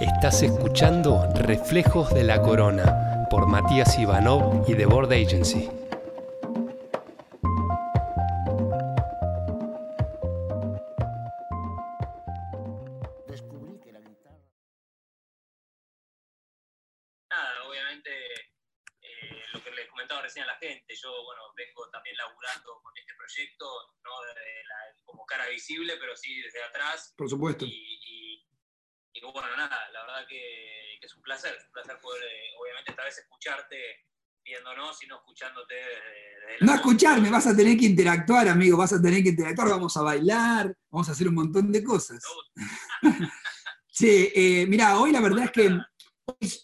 Estás escuchando Reflejos de la Corona por Matías Ivanov y The Board Agency. nada, obviamente eh, lo que les comentaba recién a la gente, yo bueno, vengo también laburando con este proyecto, no desde la- como cara visible, pero sí desde atrás. Por supuesto. Y, y- y bueno, nada, la verdad que, que es un placer, es un placer poder, eh, obviamente, esta vez escucharte viéndonos y no escuchándote desde, desde No escucharme, vas a tener que interactuar, amigo, vas a tener que interactuar, vamos a bailar, vamos a hacer un montón de cosas. Sí, eh, mira, hoy la verdad es que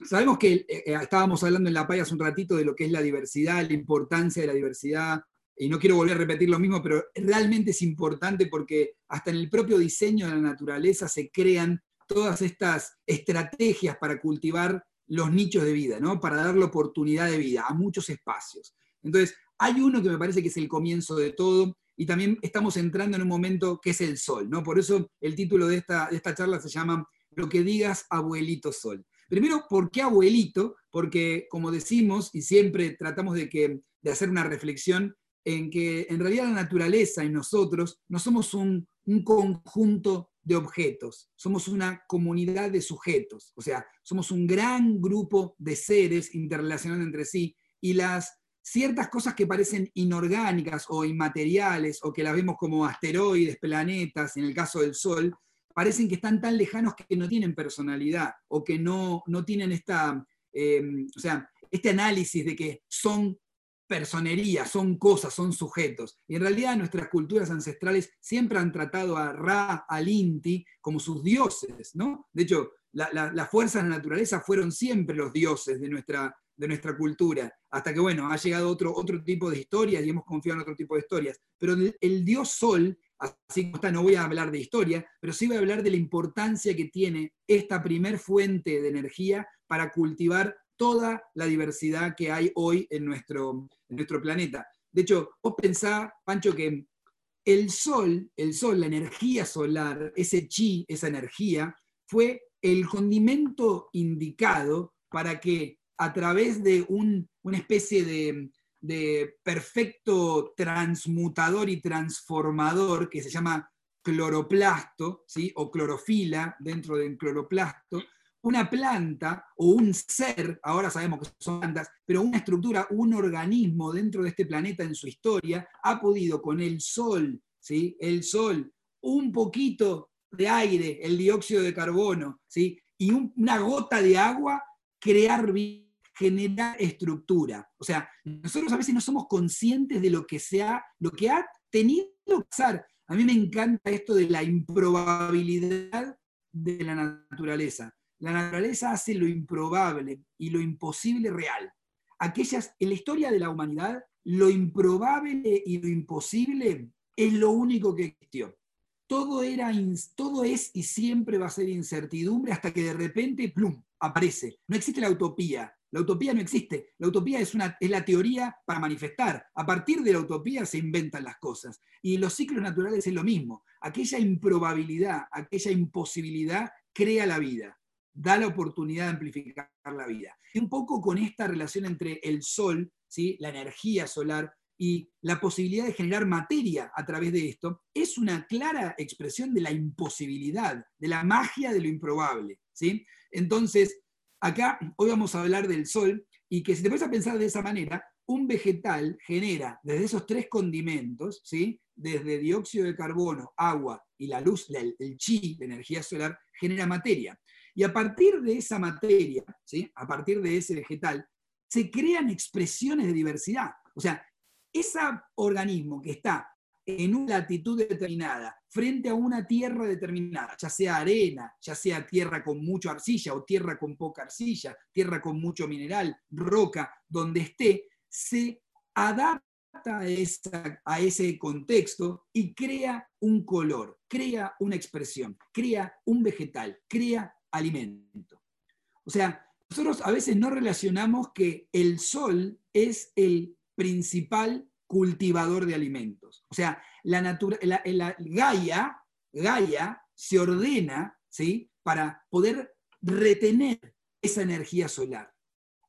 sabemos que eh, eh, estábamos hablando en La Paya hace un ratito de lo que es la diversidad, la importancia de la diversidad, y no quiero volver a repetir lo mismo, pero realmente es importante porque hasta en el propio diseño de la naturaleza se crean todas estas estrategias para cultivar los nichos de vida, ¿no? Para darle oportunidad de vida a muchos espacios. Entonces, hay uno que me parece que es el comienzo de todo, y también estamos entrando en un momento que es el sol, ¿no? Por eso el título de esta, de esta charla se llama Lo que digas, abuelito sol. Primero, ¿por qué abuelito? Porque, como decimos, y siempre tratamos de, que, de hacer una reflexión, en que en realidad la naturaleza y nosotros no somos un, un conjunto de objetos, somos una comunidad de sujetos, o sea, somos un gran grupo de seres interrelacionando entre sí y las ciertas cosas que parecen inorgánicas o inmateriales o que las vemos como asteroides, planetas, en el caso del Sol, parecen que están tan lejanos que no tienen personalidad o que no, no tienen esta, eh, o sea, este análisis de que son personería, son cosas, son sujetos. Y en realidad nuestras culturas ancestrales siempre han tratado a Ra, al Inti, como sus dioses, ¿no? De hecho, la- la- las fuerzas de la naturaleza fueron siempre los dioses de nuestra, de nuestra cultura, hasta que, bueno, ha llegado otro, otro tipo de historias y hemos confiado en otro tipo de historias. Pero el, el dios Sol, así como está, no voy a hablar de historia, pero sí voy a hablar de la importancia que tiene esta primer fuente de energía para cultivar toda la diversidad que hay hoy en nuestro, en nuestro planeta. De hecho, vos pensá, Pancho, que el sol, el sol, la energía solar, ese chi, esa energía, fue el condimento indicado para que a través de un- una especie de, de perfecto transmutador y transformador que se llama cloroplasto, ¿sí? o clorofila dentro del cloroplasto, una planta o un ser, ahora sabemos que son plantas, pero una estructura, un organismo dentro de este planeta en su historia, ha podido con el sol, ¿sí? el sol, un poquito de aire, el dióxido de carbono, ¿sí? y un- una gota de agua, crear generar estructura. O sea, nosotros a veces no somos conscientes de lo que, se ha, lo que ha tenido que pasar. A mí me encanta esto de la improbabilidad de la naturaleza. La naturaleza hace lo improbable y lo imposible real. Aquellas, en la historia de la humanidad, lo improbable y lo imposible es lo único que existió. Todo, era, todo es y siempre va a ser incertidumbre hasta que de repente, plum, aparece. No existe la utopía. La utopía no existe. La utopía es, una, es la teoría para manifestar. A partir de la utopía se inventan las cosas. Y los ciclos naturales es lo mismo. Aquella improbabilidad, aquella imposibilidad crea la vida da la oportunidad de amplificar la vida. Y un poco con esta relación entre el sol, ¿sí? la energía solar, y la posibilidad de generar materia a través de esto, es una clara expresión de la imposibilidad, de la magia de lo improbable. ¿sí? Entonces, acá hoy vamos a hablar del sol, y que si te pones a pensar de esa manera, un vegetal genera desde esos tres condimentos, ¿sí? desde dióxido de carbono, agua y la luz, la- el chi, la energía solar, genera materia. Y a partir de esa materia, ¿sí? a partir de ese vegetal, se crean expresiones de diversidad. O sea, ese organismo que está en una latitud determinada, frente a una tierra determinada, ya sea arena, ya sea tierra con mucha arcilla o tierra con poca arcilla, tierra con mucho mineral, roca, donde esté, se adapta a, esa- a ese contexto y crea un color, crea una expresión, crea un vegetal, crea alimento. O sea, nosotros a veces no relacionamos que el sol es el principal cultivador de alimentos. O sea, la, natura- la- Gaia, Gaia se ordena ¿sí? para poder retener esa energía solar.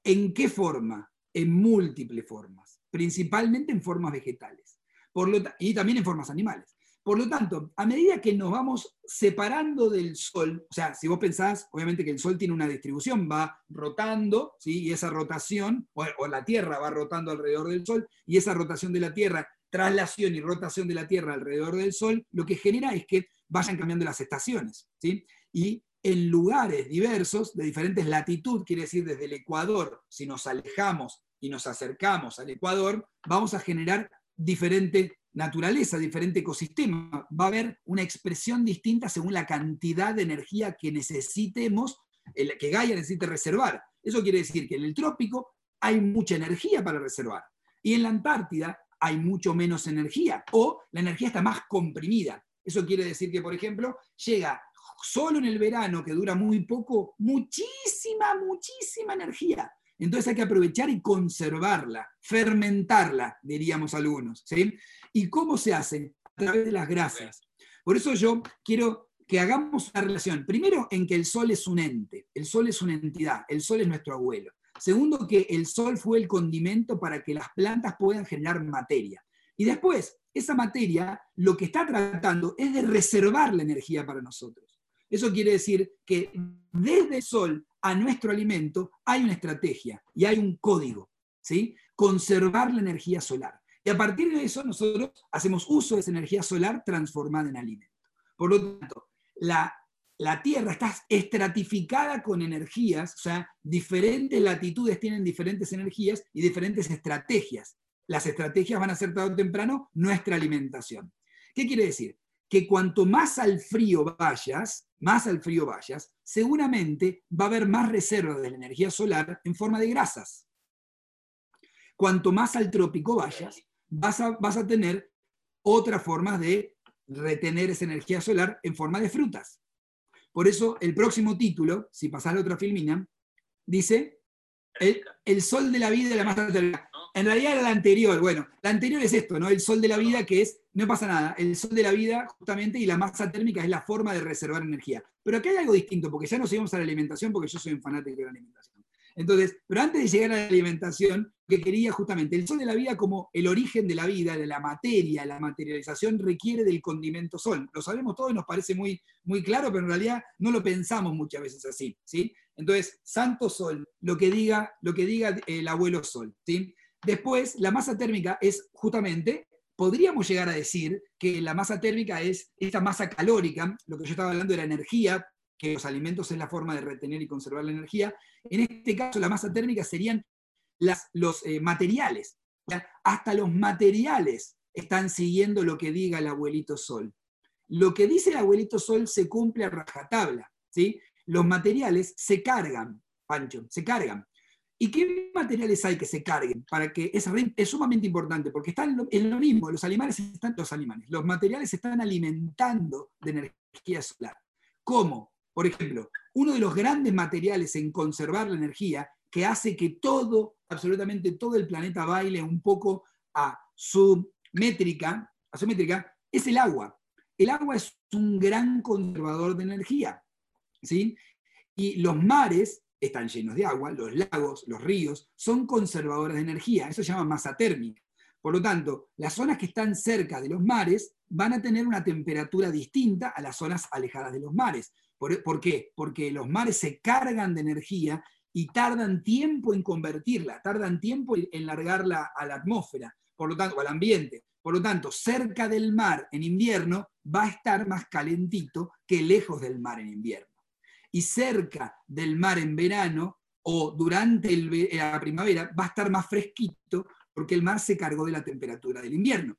¿En qué forma? En múltiples formas, principalmente en formas vegetales por lo y también en formas animales. Por lo tanto, a medida que nos vamos separando del Sol, o sea, si vos pensás, obviamente que el Sol tiene una distribución, va rotando, ¿sí? y esa rotación, o, la Tierra va rotando alrededor del Sol, y esa rotación de la Tierra, traslación y rotación de la Tierra alrededor del Sol, lo que genera es que vayan cambiando las estaciones. ¿sí? Y en lugares diversos, de diferentes latitud, quiere decir desde el Ecuador, si nos alejamos y nos acercamos al Ecuador, vamos a generar diferente naturaleza, diferente ecosistema. Va a haber una expresión distinta según la cantidad de energía que necesitemos, que Gaia necesite reservar. Eso quiere decir que en el trópico hay mucha energía para reservar. Y en la Antártida hay mucho menos energía o la energía está más comprimida. Eso quiere decir que, por ejemplo, llega solo en el verano, que dura muy poco, muchísima, muchísima energía. Entonces hay que aprovechar y conservarla, fermentarla, diríamos algunos. ¿sí? ¿Y cómo se hace? A través de las grasas. Por eso yo quiero que hagamos una relación. Primero, en que el sol es un ente, el sol es una entidad, el sol es nuestro abuelo. Segundo, que el sol fue el condimento para que las plantas puedan generar materia. Y después, esa materia lo que está tratando es de reservar la energía para nosotros. Eso quiere decir que desde el sol a nuestro alimento hay una estrategia y hay un código, ¿sí? Conservar la energía solar. Y a partir de eso nosotros hacemos uso de esa energía solar transformada en alimento. Por lo tanto, la, la Tierra está estratificada con energías, o sea, diferentes latitudes tienen diferentes energías y diferentes estrategias. Las estrategias van a ser tarde o temprano nuestra alimentación. ¿Qué quiere decir? que cuanto más al frío vayas, más al frío vayas, seguramente va a haber más reserva de la energía solar en forma de grasas. Cuanto más al trópico vayas, vas a, vas a tener otras formas de retener esa energía solar en forma de frutas. Por eso el próximo título, si pasas la otra filmina, dice el, sol de la vida y la masa térmica. En realidad era la anterior. Bueno, la anterior es esto, ¿no? El sol de la vida, que es, no pasa nada, el sol de la vida, justamente, y la masa térmica es la forma de reservar energía. Pero aquí hay algo distinto, porque ya nos íbamos a la alimentación, porque yo soy un fanático de la alimentación. Entonces, pero antes de llegar a la alimentación, que quería justamente, el sol de la vida como el origen de la vida, de la materia, la materialización requiere del condimento sol. Lo sabemos todos y nos parece muy, muy claro, pero en realidad no lo pensamos muchas veces así. ¿sí? Entonces, santo sol, lo que diga, lo que diga el abuelo sol. ¿sí? Después, la masa térmica es justamente, podríamos llegar a decir que la masa térmica es esta masa calórica, lo que yo estaba hablando de la energía, que los alimentos es la forma de retener y conservar la energía. En este caso, la masa térmica serían los eh, materiales. Hasta los materiales están siguiendo lo que diga el abuelito Sol. Lo que dice el abuelito Sol se cumple a rajatabla. ¿sí? Los materiales se cargan, Pancho, se cargan. ¿Y qué materiales hay que se carguen? Para que es, es sumamente importante, porque están en lo mismo, los animales están, los animales, los materiales están alimentando de energía solar. ¿Cómo? Por ejemplo, uno de los grandes materiales en conservar la energía que hace que todo, absolutamente todo el planeta baile un poco a su métrica, a su métrica, es el agua. El agua es un gran conservador de energía. ¿sí? Y los mares están llenos de agua, los lagos, los ríos, son conservadores de energía, eso se llama masa térmica. Por lo tanto, las zonas que están cerca de los mares van a tener una temperatura distinta a las zonas alejadas de los mares. ¿Por, qué? Porque los mares se cargan de energía y tardan tiempo en convertirla, tardan tiempo en largarla a la atmósfera, por lo tanto, al ambiente. Por lo tanto, cerca del mar en invierno va a estar más calentito que lejos del mar en invierno y cerca del mar en verano o durante eh, la primavera va a estar más fresquito porque el mar se cargó de la temperatura del invierno.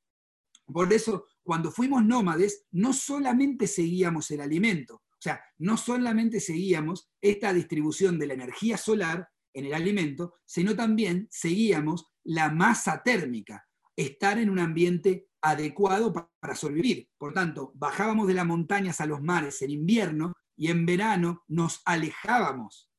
Por eso, cuando fuimos nómades, no solamente seguíamos el alimento, o sea, no solamente seguíamos esta distribución de la energía solar en el alimento, sino también seguíamos la masa térmica, estar en un ambiente adecuado para sobrevivir. Por tanto, bajábamos de las montañas a los mares en invierno y en verano nos alejábamos.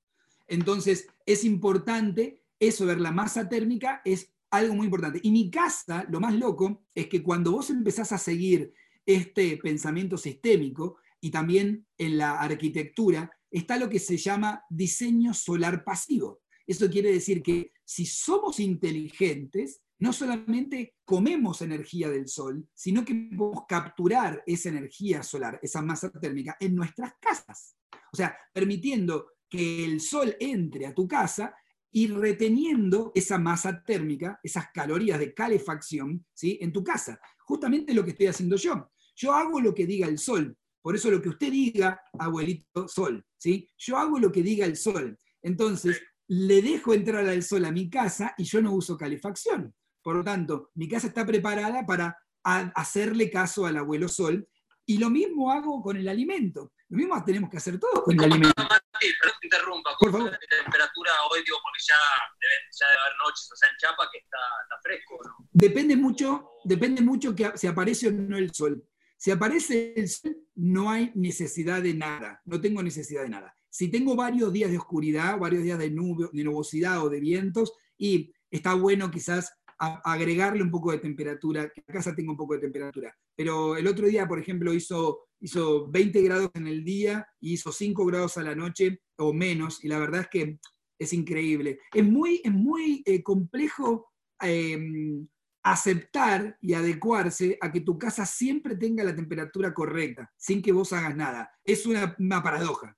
Entonces, es importante eso, ver la masa térmica es algo muy importante. Y mi casa, lo más loco, es que cuando vos empezás a seguir este pensamiento sistémico y también en la arquitectura, está lo que se llama diseño solar pasivo. Eso quiere decir que si somos inteligentes, no solamente comemos energía del sol, sino que podemos capturar esa energía solar, esa masa térmica, en nuestras casas. O sea, permitiendo que el sol entre a tu casa y reteniendo esa masa térmica, esas calorías de calefacción, ¿sí? en tu casa. Justamente lo que estoy haciendo yo. Yo hago lo que diga el sol. Por eso lo que usted diga, abuelito sol, ¿sí? Yo hago lo que diga el sol. Entonces, le dejo entrar al sol a mi casa y yo no uso calefacción. Por lo tanto, mi casa está preparada para hacerle caso al abuelo sol. Y lo mismo hago con el alimento. Lo mismo tenemos que hacer todos con el alimento. Mati, pero te interrumpa. Por favor. La temperatura hoy, digo, porque ya debe, ya debe haber noches, o sea, en Chapa que está, está fresco, ¿no? Depende mucho, depende mucho que se aparece o no el sol. Si aparece el sol, no hay necesidad de nada, no tengo necesidad de nada. Si tengo varios días de oscuridad, varios días de, nube, de nubosidad o de vientos, y está bueno quizás agregarle un poco de temperatura, que la casa tenga un poco de temperatura. Pero el otro día, por ejemplo, hizo, hizo 20 grados en el día y hizo 5 grados a la noche o menos, y la verdad es que es increíble. Es muy, es muy eh, complejo em, aceptar y adecuarse a que tu casa siempre tenga la temperatura correcta, sin que vos hagas nada. Es una, paradoja.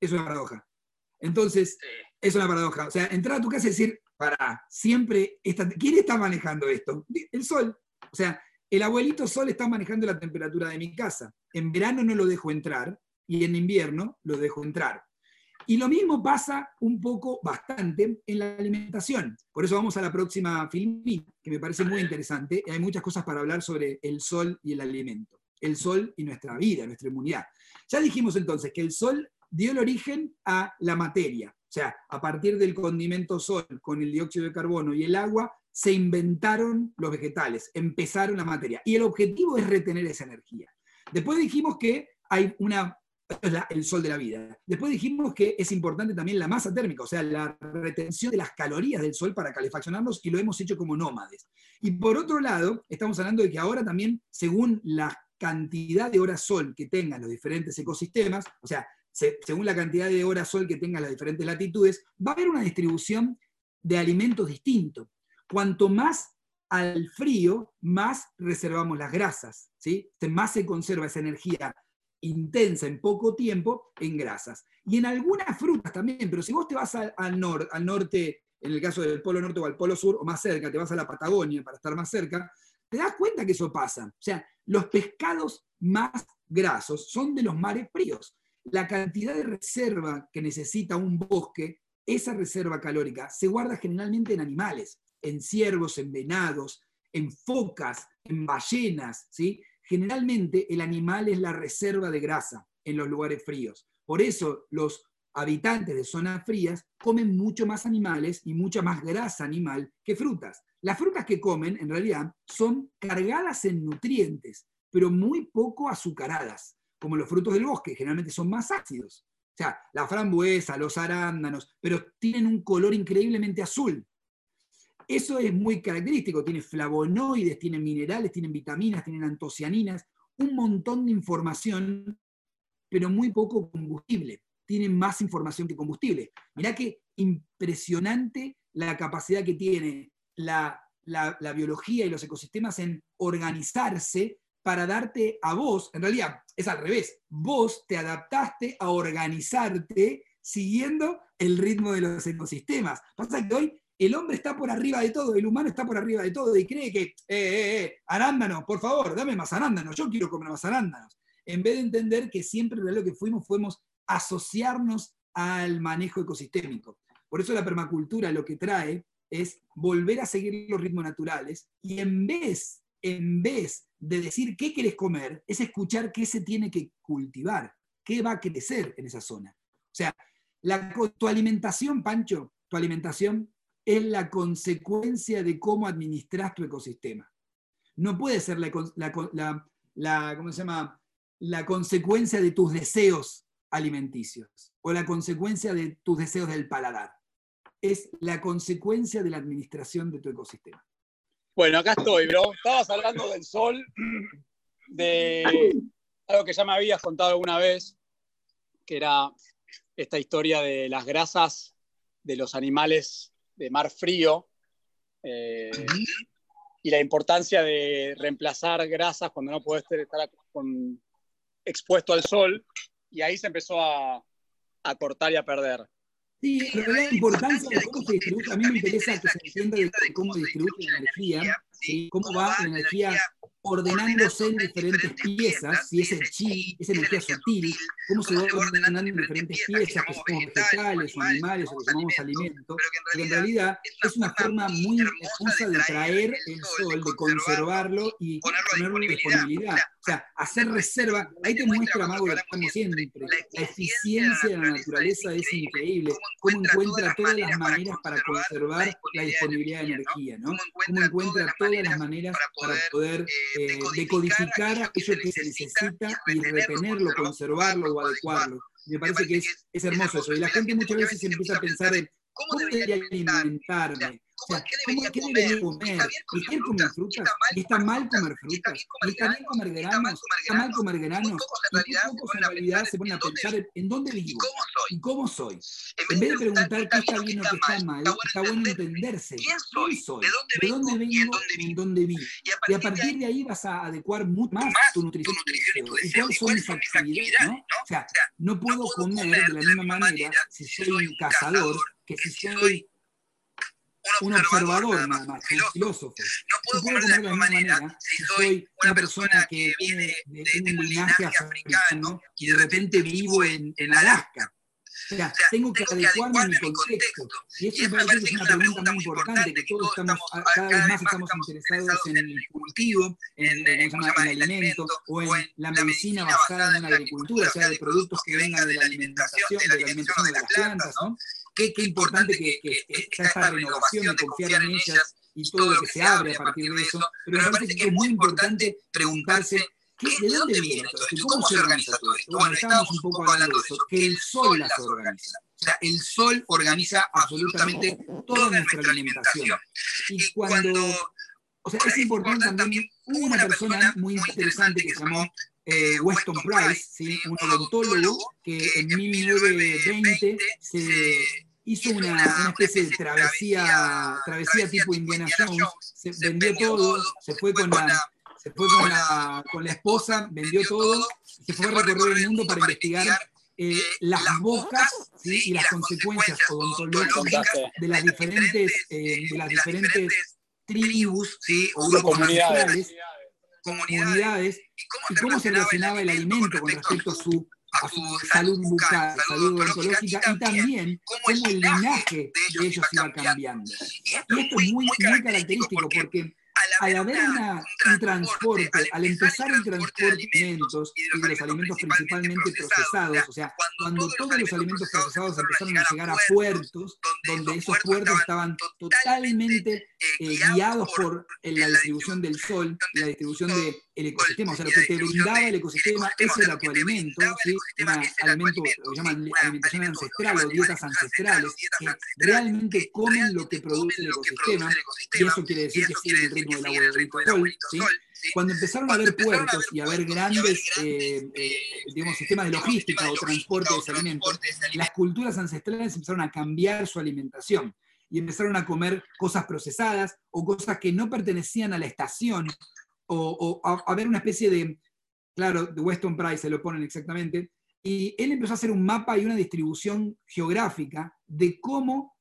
Es una paradoja. Entonces, es una paradoja. O sea, entrar a tu casa y decir, para, siempre, está, ¿quién está manejando esto? El sol. O sea, el abuelito sol está manejando la temperatura de mi casa. En verano no lo dejo entrar y en invierno lo dejo entrar. Y lo mismo pasa un poco, bastante, en la alimentación. Por eso vamos a la próxima filmina, que me parece muy interesante. Hay muchas cosas para hablar sobre el sol y el alimento. El sol y nuestra vida, nuestra inmunidad. Ya dijimos entonces que el sol dio el origen a la materia. Sea, a partir del condimento sol con el dióxido de carbono y el agua, se inventaron los vegetales, empezaron la materia. Y el objetivo es retener esa energía. Después dijimos que hay una el sol de la vida. Después dijimos que es importante también la masa térmica, o sea, la retención de las calorías del sol para calefaccionarnos y lo hemos hecho como nómades. Y por otro lado, estamos hablando de que ahora también, según la cantidad de horas sol que tengan los diferentes ecosistemas, o sea, según la cantidad de horas sol que tengan las diferentes latitudes, va a haber una distribución de alimentos distinto. Cuanto más al frío, más reservamos las grasas, ¿sí? Más se conserva esa energía intensa en poco tiempo en grasas. Y en algunas frutas también, pero si vos te vas al, al norte, en el caso del Polo Norte o al Polo Sur, o más cerca, te vas a la Patagonia para estar más cerca, te das cuenta que eso pasa. O sea, los pescados más grasos son de los mares fríos. La cantidad de reserva que necesita un bosque, esa reserva calórica, se guarda generalmente en animales, en ciervos, en venados, en focas, en ballenas, ¿sí? generalmente el animal es la reserva de grasa en los lugares fríos. Por eso los habitantes de zonas frías comen mucho más animales y mucha más grasa animal que frutas. Las frutas que comen, en realidad, son cargadas en nutrientes, pero muy poco azucaradas, como los frutos del bosque, generalmente son más ácidos. O sea, la frambuesa, los arándanos, pero tienen un color increíblemente azul. Eso es muy característico, tiene flavonoides, tiene minerales, tienen vitaminas, tienen antocianinas, un montón de información, pero muy poco combustible. Tienen más información que combustible. Mirá qué impresionante la capacidad que tiene la, la biología y los ecosistemas en organizarse para darte a vos, en realidad es al revés, vos te adaptaste a organizarte siguiendo el ritmo de los ecosistemas. Pasa que hoy el hombre está por arriba de todo, el humano está por arriba de todo y cree que, eh, eh, eh, arándanos, por favor, dame más arándanos, yo quiero comer más arándanos. En vez de entender que siempre lo que fuimos, fuimos asociarnos al manejo ecosistémico. Por eso la permacultura lo que trae es volver a seguir los ritmos naturales y en vez, en vez de decir qué querés comer, es escuchar qué se tiene que cultivar, qué va a crecer en esa zona. O sea, la, tu alimentación, Pancho, tu alimentación es la consecuencia de cómo administras tu ecosistema. No puede ser la, ¿cómo se llama? la consecuencia de tus deseos alimenticios o la consecuencia de tus deseos del paladar. Es la consecuencia de la administración de tu ecosistema. Bueno, acá estoy, bro. Estabas hablando del sol, de algo que ya me habías contado alguna vez, que era esta historia de las grasas de los animales de mar frío eh, y la importancia de reemplazar grasas cuando no puedes estar expuesto al sol. Y ahí se empezó a cortar y a perder. Sí, realidad la importancia de cómo se distribuye, a mí me interesa que se entienda de cómo distribuye la energía, ¿sí? cómo va la energía ordenándose en diferentes piezas, si es el chi, esa energía sutil, cómo se va ordenando en diferentes piezas, que somos vegetales o animales o que llamamos alimentos, pero en realidad es una forma muy hermosa de traer el sol, de conservarlo y ponerlo en disponibilidad. O sea, hacer reserva, ahí te muestra, Mago, lo que estamos siempre. La eficiencia de la naturaleza es increíble. Cómo encuentra todas las maneras para conservar la disponibilidad de energía, ¿no? Cómo encuentra todas las maneras para poder eh, decodificar aquello que se necesita y retenerlo, conservarlo o adecuarlo. Me parece que es, es hermoso eso. Y la gente muchas veces empieza a pensar en cómo debería alimentarme. O sea, ¿cómo, ¿qué debería comer? ¿Y qué comer frutas? ¿Y está mal comer frutas? ¿Y está bien comer granos? ¿Está mal comer granos? Y muy pocos en realidad se ponen a pensar en, en dónde vivo y cómo soy. En vez de preguntar qué está bien o qué está mal, está bueno entenderse. ¿Quién soy? ¿De dónde vengo y en dónde vivo? Y a partir de ahí vas a adecuar mucho más tu nutrición y cuáles son mis actividades, ¿no? O sea, no puedo comer de la misma manera si soy un cazador que si soy un observador nada más, un filósofo. No puedo comer de la misma manera si soy una persona que viene de un linaje africano y de repente vivo en, en Alaska. O sea, tengo que adecuarme a mi contexto. Y eso me parece que es una pregunta muy importante, que todos estamos, cada vez más estamos interesados en el cultivo, en, en, en el alimento, o en la medicina basada en la agricultura, o sea, de productos que vengan de la alimentación, de la alimentación de las plantas, ¿no? Qué, qué importante que, que, sea esta renovación de confiar en ellas y todo lo que se abre a partir de eso, pero me parece que es muy importante preguntarse ¿Qué, ¿De dónde viene todo esto? ¿Y cómo se organiza todo esto? Bueno, estábamos un poco hablando de eso, que el sol las organiza. O sea, el sol organiza absolutamente toda nuestra alimentación. Y cuando, o sea, es importante también, hubo una persona muy interesante que se llamó eh, Weston Price, ¿sí? un odontólogo que en 1920 se hizo una, una, especie de travesía, travesía tipo Indiana Jones, se vendió todo, se fue con la se fue con la, con la esposa, vendió todo, se fue a recorrer el mundo para investigar eh, las bocas ¿sí? y las consecuencias odontológicas de las diferentes, eh, de las diferentes tribus ¿sí? o grupos comunidades, y cómo se relacionaba el alimento con respecto a su, a su salud bucal, salud odontológica, y también cómo el linaje de ellos iba cambiando. Y esto es muy, muy característico porque al haber una, un transporte, al empezar el transporte de alimentos y de los alimentos principalmente procesados, o sea, cuando todos los alimentos procesados empezaron a llegar a puertos, donde esos puertos estaban totalmente eh, guiados por la distribución del sol la distribución del ecosistema, o sea, lo que te brindaba el ecosistema, ese era tu alimento, ¿sí? alimento, lo que llaman alimentación ancestral o dietas ancestrales, que realmente comen lo que produce el ecosistema, y eso quiere decir que siguen el ritmo del agua del sol, ¿sí? Cuando empezaron a haber puertos y a haber grandes eh, eh, digamos, sistemas de logística o transporte de alimentos, las culturas ancestrales empezaron a cambiar su alimentación y empezaron a comer cosas procesadas o cosas que no pertenecían a la estación o, a, ver una especie de, claro, de Weston Price se lo ponen exactamente, y él empezó a hacer un mapa y una distribución geográfica de cómo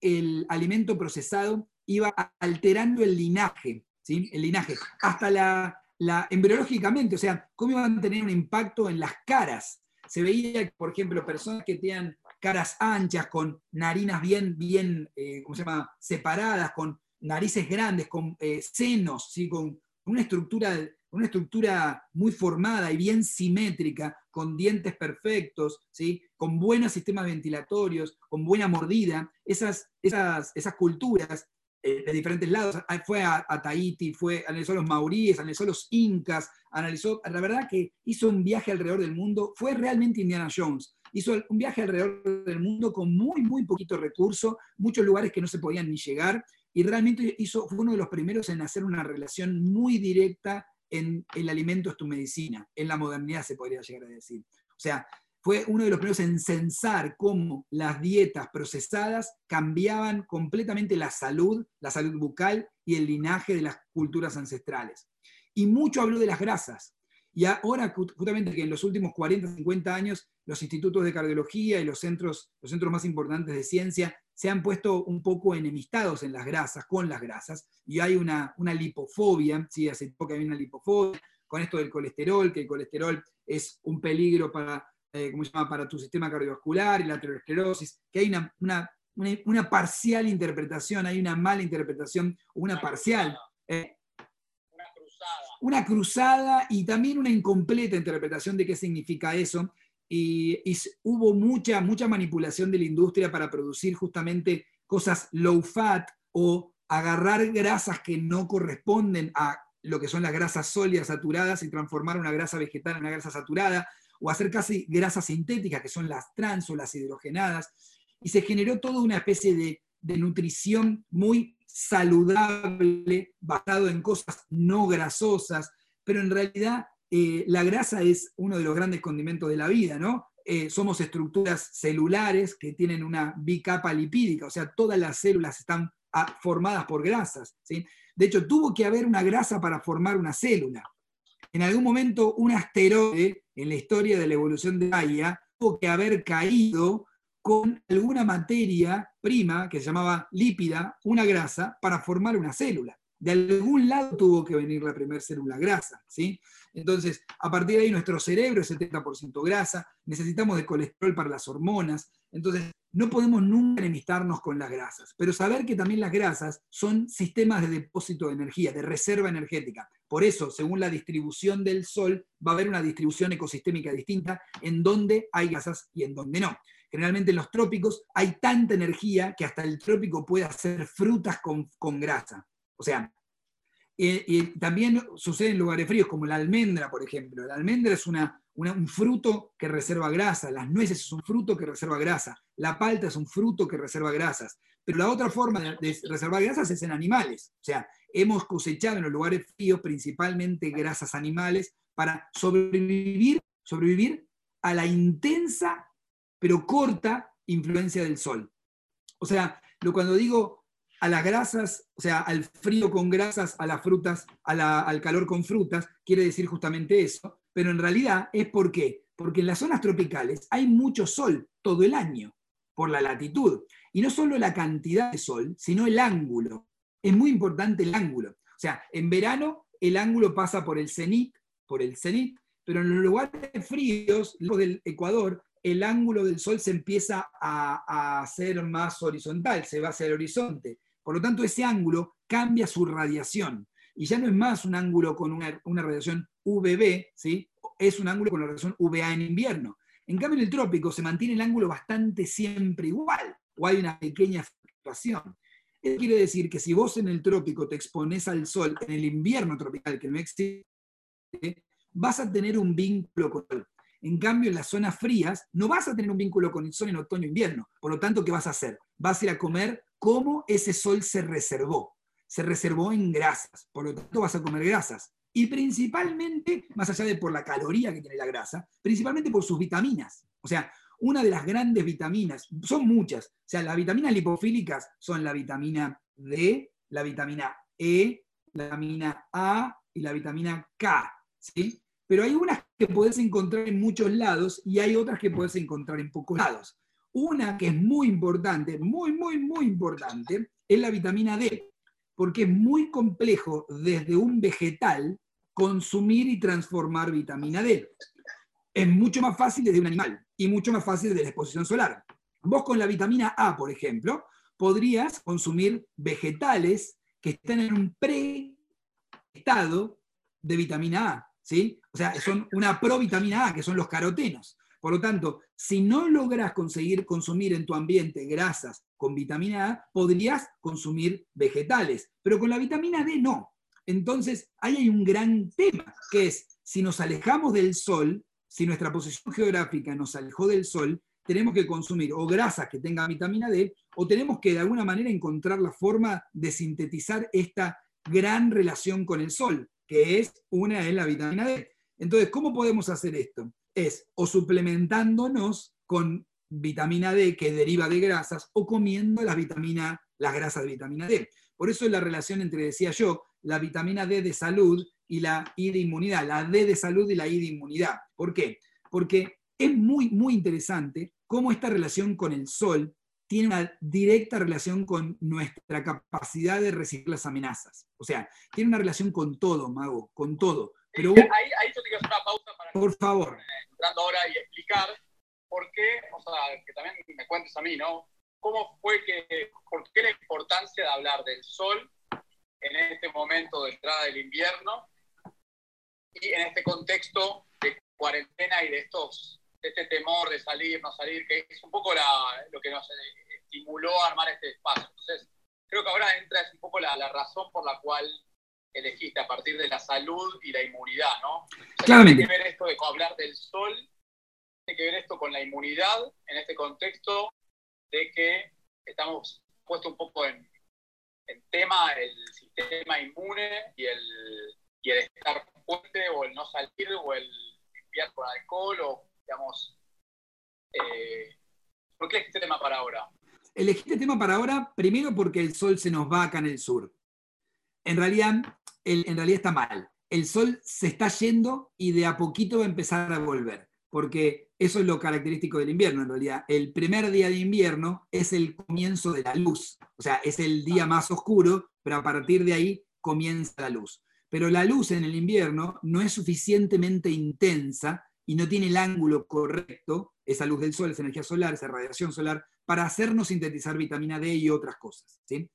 el alimento procesado iba alterando el linaje, ¿sí? El linaje, hasta la, la, embriológicamente, o sea, cómo iban a tener un impacto en las caras. Se veía, por ejemplo, personas que tenían caras anchas, con narinas bien, bien, eh, ¿cómo se llama?, separadas, con narices grandes, con eh, senos, ¿sí? con una estructura, una estructura muy formada y bien simétrica, con dientes perfectos, ¿sí? con buenos sistemas ventilatorios, con buena mordida. Esas, esas, esas culturas eh, de diferentes lados, fue a, a, Tahiti, fue, analizó los maoríes, analizó los incas, analizó, la verdad que hizo un viaje alrededor del mundo, fue realmente Indiana Jones. Hizo un viaje alrededor del mundo con muy, muy poquito recurso, muchos lugares que no se podían ni llegar, y realmente hizo, fue uno de los primeros en hacer una relación muy directa en el alimento es tu medicina, en la modernidad se podría llegar a decir. O sea, fue uno de los primeros en censar cómo las dietas procesadas cambiaban completamente la salud, la salud bucal y el linaje de las culturas ancestrales. Y mucho habló de las grasas. Y ahora, justamente que en los últimos 40, 50 años, los institutos de cardiología y los centros, los centros más importantes de ciencia se han puesto un poco enemistados en las grasas, con las grasas, y hay una, una lipofobia, ¿sí? hace poco hay una lipofobia, con esto del colesterol, que el colesterol es un peligro para, eh, ¿cómo se llama? para tu sistema cardiovascular y la aterosclerosis, que hay una, una, una, parcial interpretación, hay una mala interpretación, una parcial. Eh, una cruzada y también una incompleta interpretación de qué significa eso. Y, hubo mucha, mucha manipulación de la industria para producir justamente cosas low fat o agarrar grasas que no corresponden a lo que son las grasas sólidas saturadas y transformar una grasa vegetal en una grasa saturada, o hacer casi grasas sintéticas, que son las trans o las hidrogenadas, y se generó toda una especie de, de nutrición muy saludable, basado en cosas no grasosas, pero en realidad eh, la grasa es uno de los grandes condimentos de la vida, ¿no? Eh, somos estructuras celulares que tienen una bicapa lipídica, o sea, todas las células están ah, formadas por grasas. ¿sí? De hecho, tuvo que haber una grasa para formar una célula. En algún momento, un asteroide en la historia de la evolución de Gaia tuvo que haber caído con alguna materia prima que se llamaba lípida, una grasa, para formar una célula. De algún lado tuvo que venir la primera célula grasa, ¿sí? Entonces, a partir de ahí nuestro cerebro es 70% grasa, necesitamos de colesterol para las hormonas, entonces no podemos nunca enemistarnos con las grasas, pero saber que también las grasas son sistemas de depósito de energía, de reserva energética. Por eso, según la distribución del Sol, va a haber una distribución ecosistémica distinta en donde hay grasas y en donde no. Generalmente en los trópicos hay tanta energía que hasta el trópico puede hacer frutas con, grasa. O sea, y también sucede en lugares fríos, como la almendra, por ejemplo. La almendra es una, un fruto que reserva grasa, las nueces es un fruto que reserva grasa, la palta es un fruto que reserva grasas. Pero la otra forma de, de reservar grasas es en animales. O sea, hemos cosechado en los lugares fríos principalmente grasas animales para sobrevivir, sobrevivir a la intensa pero corta influencia del sol. O sea, lo, cuando digo a las grasas, o sea, al frío con grasas, a las frutas, al calor con frutas, quiere decir justamente eso, pero en realidad es por qué. Porque en las zonas tropicales hay mucho sol todo el año, por la latitud. Y no solo la cantidad de sol, sino el ángulo. Es muy importante el ángulo. O sea, en verano el ángulo pasa por el cenit, por el cenit, pero en los lugares fríos, lejos del Ecuador, el ángulo del Sol se empieza a, hacer más horizontal, se va hacia el horizonte. Por lo tanto, ese ángulo cambia su radiación. Y ya no es más un ángulo con una, radiación UVB, ¿sí? es un ángulo con la radiación UVA en invierno. En cambio, en el trópico se mantiene el ángulo bastante siempre igual, o hay una pequeña fluctuación. Eso quiere decir que si vos en el trópico te expones al sol en el invierno tropical, que no existe, vas a tener un vínculo con el en cambio, en las zonas frías no vas a tener un vínculo con el sol en otoño e invierno. Por lo tanto, ¿qué vas a hacer? Vas a ir a comer como ese sol se reservó. Se reservó en grasas. Por lo tanto, vas a comer grasas. Y principalmente, más allá de por la caloría que tiene la grasa, principalmente por sus vitaminas. O sea, una de las grandes vitaminas, son muchas. O sea, las vitaminas lipofílicas son la vitamina D, la vitamina E, la vitamina A y la vitamina K. ¿sí? pero hay unas que puedes encontrar en muchos lados y hay otras que puedes encontrar en pocos lados. Una que es muy importante, muy, muy, muy importante, es la vitamina D, porque es muy complejo desde un vegetal consumir y transformar vitamina D. Es mucho más fácil desde un animal y mucho más fácil desde la exposición solar. Vos con la vitamina A, por ejemplo, podrías consumir vegetales que están en un pre-estado de vitamina A. O sea, son una provitamina A, que son los carotenos. Por lo tanto, si no logras conseguir consumir en tu ambiente grasas con vitamina A, podrías consumir vegetales, pero con la vitamina D no. Entonces, ahí hay un gran tema, que es, si nos alejamos del sol, si nuestra posición geográfica nos alejó del sol, tenemos que consumir o grasas que tengan vitamina D, o tenemos que de alguna manera encontrar la forma de sintetizar esta gran relación con el sol que es una es la vitamina D. Entonces, ¿cómo podemos hacer esto? es o suplementándonos con vitamina D que deriva de grasas o comiendo las, vitamina, las grasas de vitamina D. Por eso es la relación entre, decía yo, la vitamina D de salud y la I de inmunidad, la D de salud y la I de inmunidad. ¿Por qué? Porque es muy, muy interesante cómo esta relación con el sol tiene una directa relación con nuestra capacidad de recibir las amenazas. O sea, tiene una relación con todo, Mago, con todo. Pero, ahí, pausa para por favor. entrando ahora y explicar por qué, o sea, que también me cuentes a mí, ¿no? ¿Cómo fue que, por qué la importancia de hablar del sol en este momento de entrada del invierno y en este contexto de cuarentena y de estos este temor de salir, no salir, que es un poco lo que nos estimuló a armar este espacio. Entonces, creo que ahora entra es un poco la, razón por la cual elegiste a partir de la salud y la inmunidad, ¿no? Claramente. Tiene que ver esto de hablar del sol, tiene que ver esto con la inmunidad en este contexto de que estamos puestos un poco en, tema el sistema inmune y el, y el estar fuerte o el no salir o el limpiar con alcohol o digamos, eh, ¿por qué este tema para ahora? Elegí este tema para ahora, primero porque el sol se nos va acá en el sur. En realidad, en realidad está mal. El sol se está yendo y de a poquito va a empezar a volver, porque eso es lo característico del invierno, en realidad. El primer día de invierno es el comienzo de la luz, o sea, es el día más oscuro, pero a partir de ahí comienza la luz. Pero la luz en el invierno no es suficientemente intensa y no tiene el ángulo correcto, esa luz del sol, esa energía solar, esa radiación solar, para hacernos sintetizar vitamina D y otras cosas. ¿sí?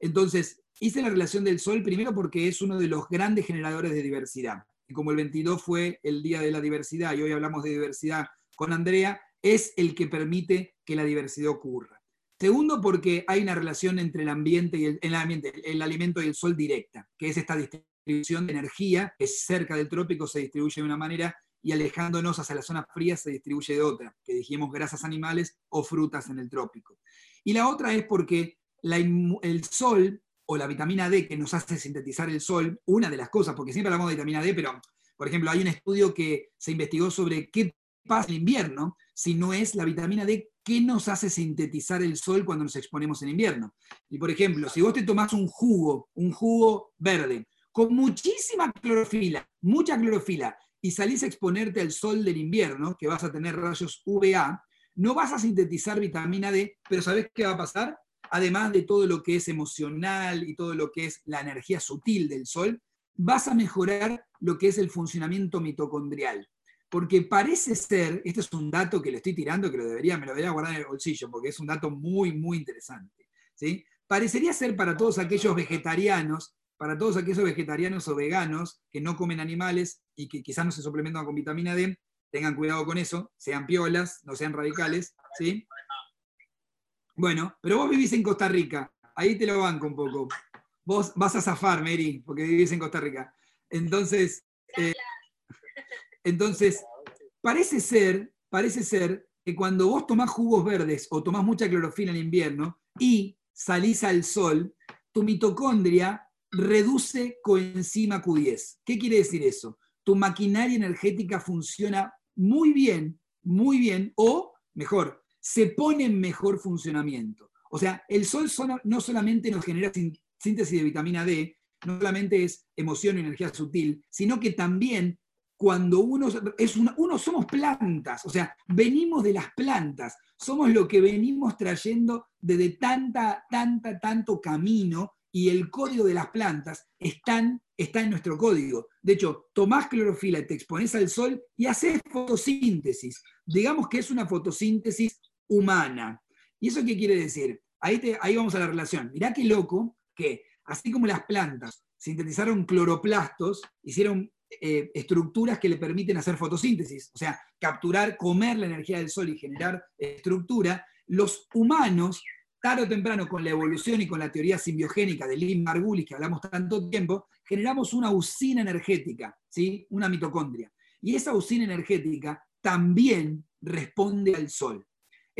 Entonces, hice la relación del sol primero porque es uno de los grandes generadores de diversidad. Y como el 22 fue el Día de la Diversidad y hoy hablamos de diversidad con Andrea, es el que permite que la diversidad ocurra. Segundo, porque hay una relación entre el ambiente y el, alimento y el sol directa, que es esta distribución de energía que cerca del trópico se distribuye de una manera y alejándonos hacia la zona fría se distribuye de otra, que dijimos grasas animales o frutas en el trópico. Y la otra es porque el sol o la vitamina D que nos hace sintetizar el sol, una de las cosas, porque siempre hablamos de vitamina D, pero por ejemplo hay un estudio que se investigó sobre qué pasa en invierno si no es la vitamina D que nos hace sintetizar el sol cuando nos exponemos en invierno. Y por ejemplo, si vos te tomás un jugo, un jugo verde, con muchísima clorofila, mucha clorofila, y salís a exponerte al sol del invierno, que vas a tener rayos UVA, no vas a sintetizar vitamina D, pero ¿sabés qué va a pasar? Además de todo lo que es emocional y todo lo que es la energía sutil del sol, vas a mejorar lo que es el funcionamiento mitocondrial. Porque parece ser, este es un dato que le estoy tirando, que lo debería, me lo debería guardar en el bolsillo, porque es un dato muy, muy interesante. ¿sí? Parecería ser para todos aquellos vegetarianos para todos aquellos vegetarianos o veganos que no comen animales y que quizás no se suplementan con vitamina D, tengan cuidado con eso, sean piolas, no sean radicales, ¿sí? Bueno, pero vos vivís en Costa Rica, ahí te lo banco un poco. Vos vas a zafar, Mary, porque vivís en Costa Rica. Entonces, eh, entonces, parece ser, parece ser que cuando vos tomás jugos verdes o tomás mucha clorofila en invierno y salís al sol, tu mitocondria reduce coenzima Q10. ¿Qué quiere decir eso? Tu maquinaria energética funciona muy bien, muy bien, o mejor, se pone en mejor funcionamiento. O sea, el sol no solamente nos genera síntesis de vitamina D, no solamente es emoción y energía sutil, sino que también cuando uno es uno somos plantas, o sea, venimos de las plantas, somos lo que venimos trayendo desde tanta, tanta, tanto camino y el código de las plantas está en nuestro código. De hecho, tomás clorofila, te expones al sol y haces fotosíntesis. Digamos que es una fotosíntesis humana. ¿Y eso qué quiere decir? Ahí, ahí vamos a la relación. Mirá qué loco que, así como las plantas sintetizaron cloroplastos, hicieron eh, estructuras que le permiten hacer fotosíntesis, o sea, capturar, comer la energía del sol y generar estructura, los humanos tarde o temprano con la evolución y con la teoría simbiogénica de Lynn Margulis, que hablamos tanto tiempo, generamos una usina energética, ¿sí? una mitocondria. Y esa usina energética también responde al sol.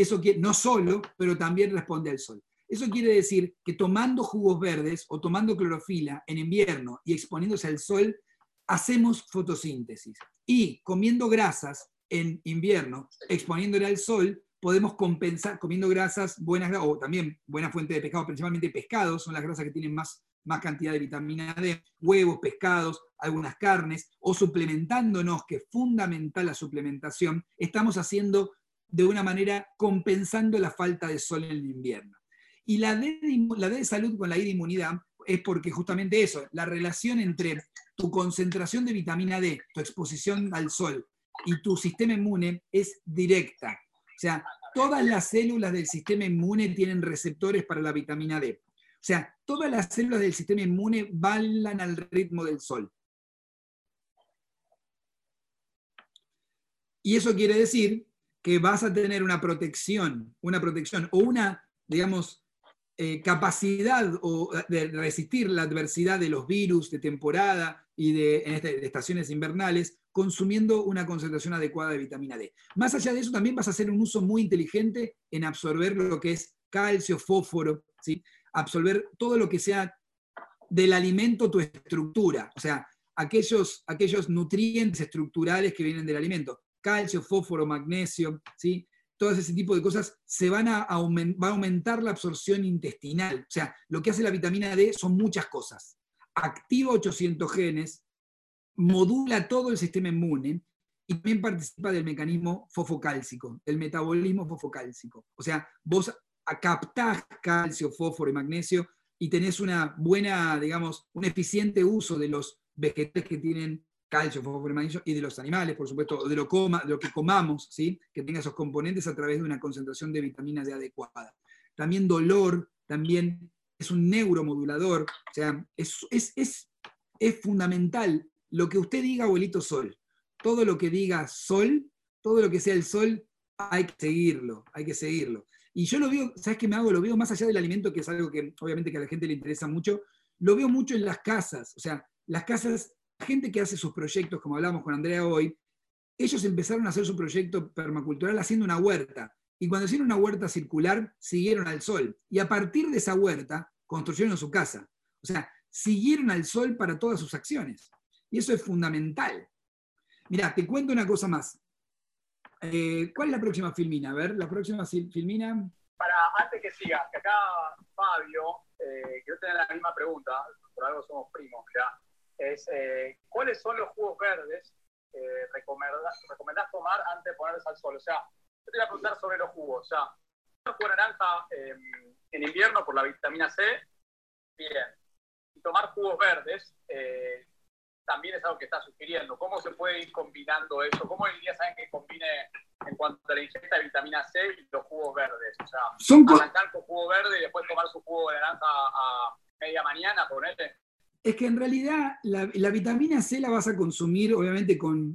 Eso no solo, pero también responde al sol. Eso quiere decir que tomando jugos verdes o tomando clorofila en invierno y exponiéndose al sol, hacemos fotosíntesis. Y comiendo grasas en invierno, exponiéndole al sol, podemos compensar comiendo grasas buenas, o también buena fuente de pescado, principalmente pescados, son las grasas que tienen más, más cantidad de vitamina D, huevos, pescados, algunas carnes, o suplementándonos, que es fundamental la suplementación, estamos haciendo de una manera compensando la falta de sol en el invierno. Y la D, la D de salud con la I de inmunidad es porque justamente eso, la relación entre tu concentración de vitamina D, tu exposición al sol y tu sistema inmune es directa. O sea, todas las células del sistema inmune tienen receptores para la vitamina D. O sea, todas las células del sistema inmune bailan al ritmo del sol. Y eso quiere decir que vas a tener una protección, una protección o una, digamos, eh, capacidad de resistir la adversidad de los virus de temporada y de, este, de, estaciones invernales, consumiendo una concentración adecuada de vitamina D. Más allá de eso, también vas a hacer un uso muy inteligente en absorber lo que es calcio, fósforo, ¿sí? absorber todo lo que sea del alimento, tu estructura, o sea, aquellos, aquellos nutrientes estructurales que vienen del alimento, calcio, fósforo, magnesio, ¿sí? todo ese tipo de cosas, se van a, va a aumentar la absorción intestinal. O sea, lo que hace la vitamina D son muchas cosas. Activa 800 genes, modula todo el sistema inmune y también participa del mecanismo fosfocálcico, del metabolismo fosfocálcico. O sea, vos captás calcio, fósforo y magnesio y tenés una buena, digamos, un eficiente uso de los vegetales que tienen calcio, fósforo, magnesio, y de los animales, por supuesto, de lo, de lo que comamos, ¿sí? que tenga esos componentes a través de una concentración de vitaminas D adecuada. También dolor, también es un neuromodulador, o sea, es, es, es, es fundamental lo que usted diga, abuelito Sol. Todo lo que diga Sol, todo lo que sea el Sol, hay que seguirlo, hay que seguirlo. Y yo lo veo, ¿sabes qué me hago? Lo veo más allá del alimento, que es algo que obviamente que a la gente le interesa mucho, lo veo mucho en las casas. O sea, las casas gente que hace sus proyectos, como hablamos con Andrea hoy, ellos empezaron a hacer su proyecto permacultural haciendo una huerta. Y cuando hicieron una huerta circular, siguieron al sol. Y a partir de esa huerta, construyeron su casa. O sea, siguieron al sol para todas sus acciones. Y eso es fundamental. Mira, te cuento una cosa más. Eh, ¿Cuál es la próxima filmina? A ver, la próxima filmina. Para, antes que sigas, que acá Fabio, eh, quiero tener la misma pregunta, por algo somos primos, ya es eh, cuáles son los jugos verdes que recomendás, tomar antes de ponerse al sol. O sea, yo te voy a preguntar sobre los jugos. O sea, tomar jugo naranja em, en invierno por la vitamina C, bien. Y tomar jugos verdes eh, también es algo que está sugiriendo. ¿Cómo se puede ir combinando eso? ¿Cómo hoy día saben que combine en cuanto a la ingesta de vitamina C y los jugos verdes? O sea, Son arrancar con jugo verde y después tomar su jugo de naranja a media mañana, ponete. Es que en realidad la, vitamina C la vas a consumir obviamente con,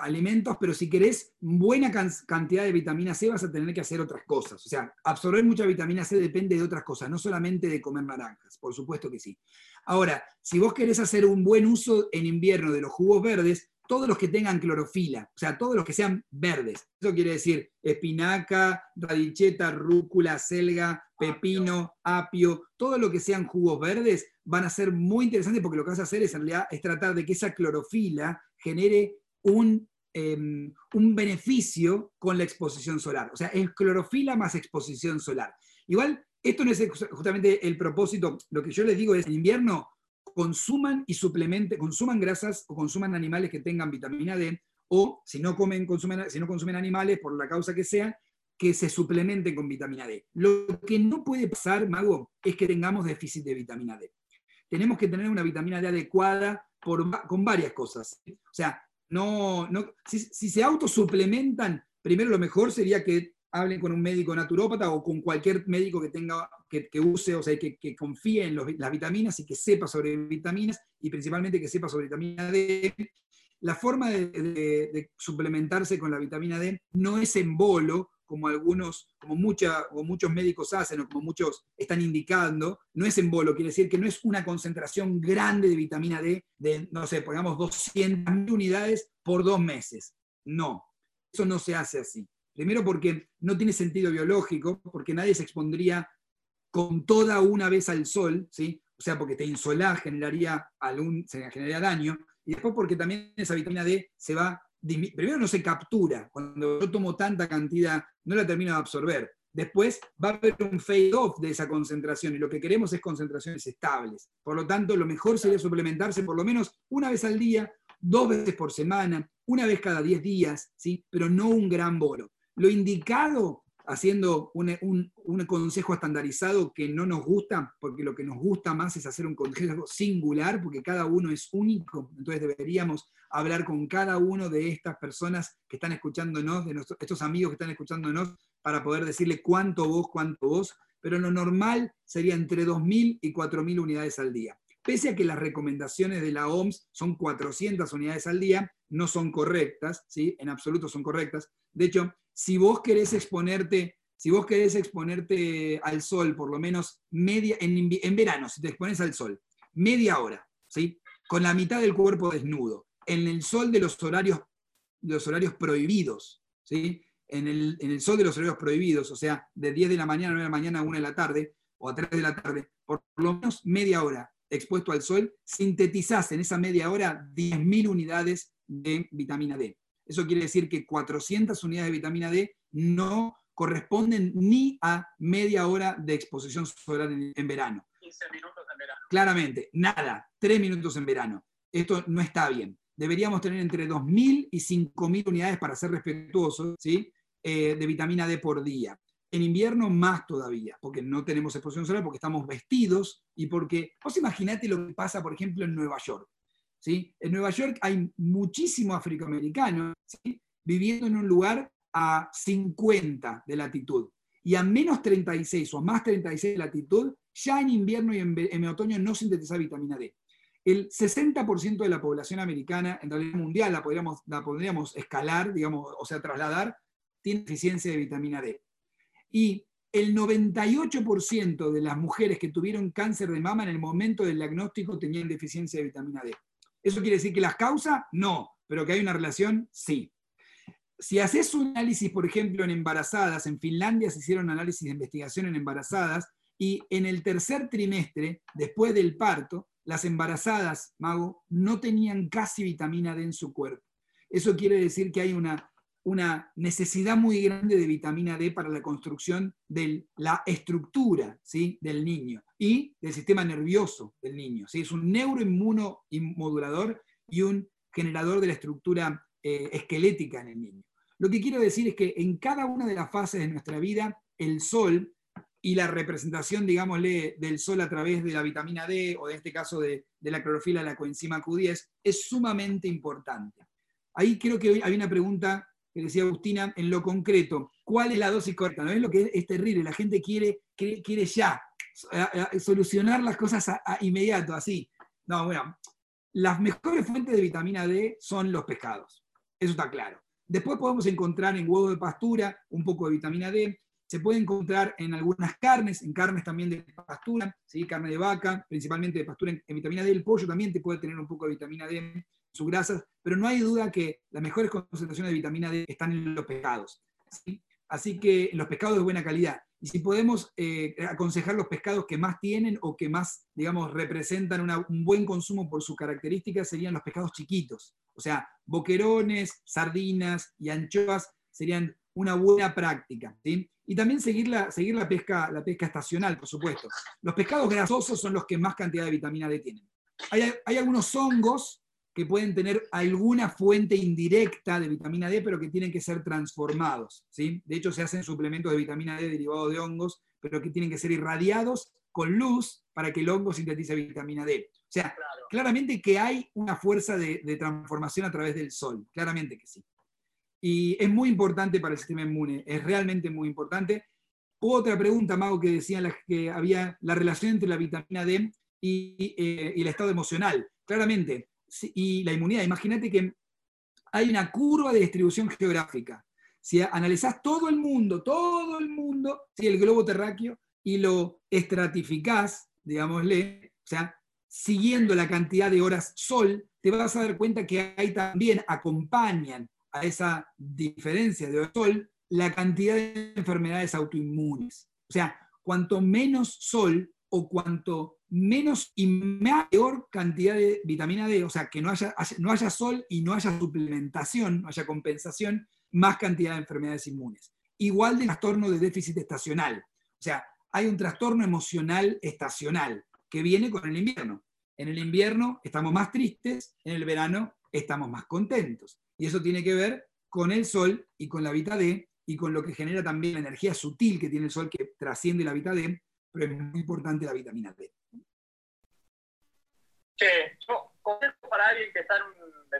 alimentos, pero si querés buena cantidad de vitamina C vas a tener que hacer otras cosas. O sea, absorber mucha vitamina C depende de otras cosas, no solamente de comer naranjas, por supuesto que sí. Ahora, si vos querés hacer un buen uso en invierno de los jugos verdes, todos los que tengan clorofila, o sea, todos los que sean verdes. Eso quiere decir espinaca, radicheta, rúcula, selga, pepino, apio, todo lo que sean jugos verdes van a ser muy interesantes porque lo que vas a hacer es, en realidad, es tratar de que esa clorofila genere un, em, un beneficio con la exposición solar. O sea, es clorofila más exposición solar. Igual, esto no es justamente el propósito. Lo que yo les digo es, en invierno, consuman y suplementen, consuman grasas o consuman animales que tengan vitamina D, o si no, comen, consumen, si no consumen animales, por la causa que sea, que se suplementen con vitamina D. Lo que no puede pasar, Mago, es que tengamos déficit de vitamina D. Tenemos que tener una vitamina D adecuada con varias cosas. O sea, no, no, si, si se autosuplementan, primero lo mejor sería que hablen con un médico naturópata o con cualquier médico que tenga, que, use, o sea, que, confíe en las vitaminas y que sepa sobre vitaminas y principalmente que sepa sobre vitamina D. La forma de, suplementarse con la vitamina D no es en bolo, como algunos, como, mucha, o muchos médicos hacen o como muchos están indicando, no es en bolo, quiere decir que no es una concentración grande de vitamina D de, no sé, pongamos 200.000 unidades por dos meses. No, eso no se hace así. Primero porque no tiene sentido biológico, porque nadie se expondría con toda una vez al sol, ¿sí? o sea, porque te insolás, generaría, algún, generaría daño, y después porque también esa vitamina D se va primero no se captura, cuando yo tomo tanta cantidad, no la termino de absorber. Después va a haber un fade-off de esa concentración y lo que queremos es concentraciones estables. Por lo tanto, lo mejor sería suplementarse por lo menos una vez al día, dos veces por semana, una vez cada 10 días, ¿sí? pero no un gran bolo. Lo indicado haciendo un, consejo estandarizado que no nos gusta, porque lo que nos gusta más es hacer un consejo singular, porque cada uno es único, entonces deberíamos hablar con cada uno de estas personas que están escuchándonos, de estos amigos que están escuchándonos, para poder decirle cuánto vos, cuánto vos, pero lo normal sería entre 2.000 y 4.000 unidades al día. Pese a que las recomendaciones de la OMS son 400 unidades al día, no son correctas, ¿sí? en absoluto son correctas. De hecho, si vos querés exponerte, si vos querés exponerte al sol por lo menos media, en, verano, si te expones al sol, media hora, ¿sí? con la mitad del cuerpo desnudo, en el sol de los horarios, los horarios prohibidos, ¿sí? En el, en el, sol de los horarios prohibidos, o sea, de 10 de la mañana, 9 de la mañana a 1 de la tarde, o a 3 de la tarde, por lo menos media hora expuesto al sol, sintetizás en esa media hora 10.000 unidades de vitamina D. Eso quiere decir que 400 unidades de vitamina D no corresponden ni a media hora de exposición solar en, verano. 15 minutos en verano. Claramente, nada, 3 minutos en verano. Esto no está bien. Deberíamos tener entre 2.000 y 5.000 unidades para ser respetuosos ¿sí? Eh, de vitamina D por día. En invierno más todavía, porque no tenemos exposición solar, porque estamos vestidos y porque, vos imaginate lo que pasa, por ejemplo, en Nueva York. En Nueva York hay muchísimo afroamericano viviendo en un lugar a 50 de latitud. Y a menos 36 o a más 36 de latitud, ya en invierno y en, otoño no sintetiza vitamina D. El 60% de la población americana, en realidad mundial, la podríamos, la podríamos escalar, digamos, o sea, trasladar, tiene deficiencia de vitamina D. Y el 98% de las mujeres que tuvieron cáncer de mama en el momento del diagnóstico tenían deficiencia de vitamina D. ¿Eso quiere decir que las causa? No, pero que hay una relación, sí. Si haces un análisis, por ejemplo, en embarazadas, en Finlandia se hicieron análisis de investigación en embarazadas y en el tercer trimestre, después del parto, las embarazadas, Mago, no tenían casi vitamina D en su cuerpo. Eso quiere decir que hay una, una necesidad muy grande de vitamina D para la construcción de la estructura ¿sí? del niño y del sistema nervioso del niño. ¿sí? Es un neuroinmunomodulador y un generador de la estructura eh, esquelética en el niño. Lo que quiero decir es que en cada una de las fases de nuestra vida, el sol y la representación, digámosle, del sol a través de la vitamina D o en este caso de, la clorofila, la coenzima Q10, es sumamente importante. Ahí creo que hay una pregunta que decía Agustina, en lo concreto, ¿cuál es la dosis correcta? ¿No es lo que es, terrible? La gente quiere, quiere, quiere ya, solucionar las cosas a, inmediato, así. No, bueno, las mejores fuentes de vitamina D son los pescados. Eso está claro. Después podemos encontrar en huevo de pastura un poco de vitamina D. Se puede encontrar en algunas carnes, en carnes también de pastura, carne de vaca, principalmente de pastura en, vitamina D. El pollo también te puede tener un poco de vitamina D en sus grasas, pero no hay duda que las mejores concentraciones de vitamina D están en los pescados. Así que los pescados de buena calidad. Y si podemos eh, aconsejar los pescados que más tienen o que más, digamos, representan un buen consumo por sus características, serían los pescados chiquitos. O sea, boquerones, sardinas y anchoas serían una buena práctica. Y también seguir, la, seguir la, pesca, la pesca estacional, por supuesto. Los pescados grasosos son los que más cantidad de vitamina D tienen. Hay, hay algunos hongos que pueden tener alguna fuente indirecta de vitamina D, pero que tienen que ser transformados. ¿sí? De hecho, se hacen suplementos de vitamina D derivados de hongos, pero que tienen que ser irradiados con luz para que el hongo sintetice vitamina D. O sea, claramente que hay una fuerza de, transformación a través del sol, claramente que sí. Y es muy importante para el sistema inmune, es realmente muy importante. Otra pregunta, Mago, que decía que había la relación entre la vitamina D y, eh, y el estado emocional. Claramente, y la inmunidad. Imagínate que hay una curva de distribución geográfica. Si analizás todo el mundo, todo el mundo, el globo terráqueo, y lo estratificás, digámosle, o sea, siguiendo la cantidad de horas sol, te vas a dar cuenta que ahí también acompañan a esa diferencia de sol la cantidad de enfermedades autoinmunes. O sea, cuanto menos sol, o cuanto menos y mayor cantidad de vitamina D, o sea, que no haya, no haya sol y no haya suplementación, no haya compensación, más cantidad de enfermedades inmunes. Igual de trastorno de déficit estacional. O sea, hay un trastorno emocional estacional que viene con el invierno. En el invierno estamos más tristes, en el verano estamos más contentos. Y eso tiene que ver con el sol y con la vitamina D y con lo que genera también la energía sutil que tiene el sol que trasciende la vitamina D, pero es muy importante la vitamina D. Che, yo consejo para alguien que está en un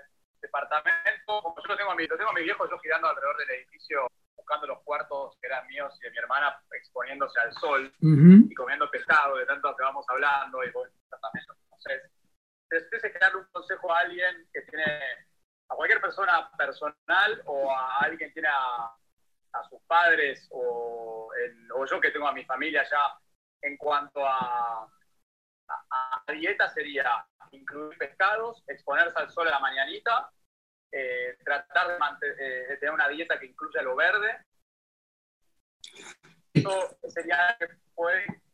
departamento, como yo lo tengo a mi, lo tengo a mi viejo yo girando alrededor del edificio buscando los cuartos que eran míos y de mi hermana exponiéndose al sol y comiendo pescado de tanto que vamos hablando y bueno. Entonces, es darle un consejo a alguien que tiene, a cualquier persona personal o a alguien que tiene a, sus padres o, o, yo que tengo a mi familia ya en cuanto a, dieta sería incluir pescados, exponerse al sol a la mañanita, eh, tratar eh, de, tener una dieta que incluya lo verde. Eso sería que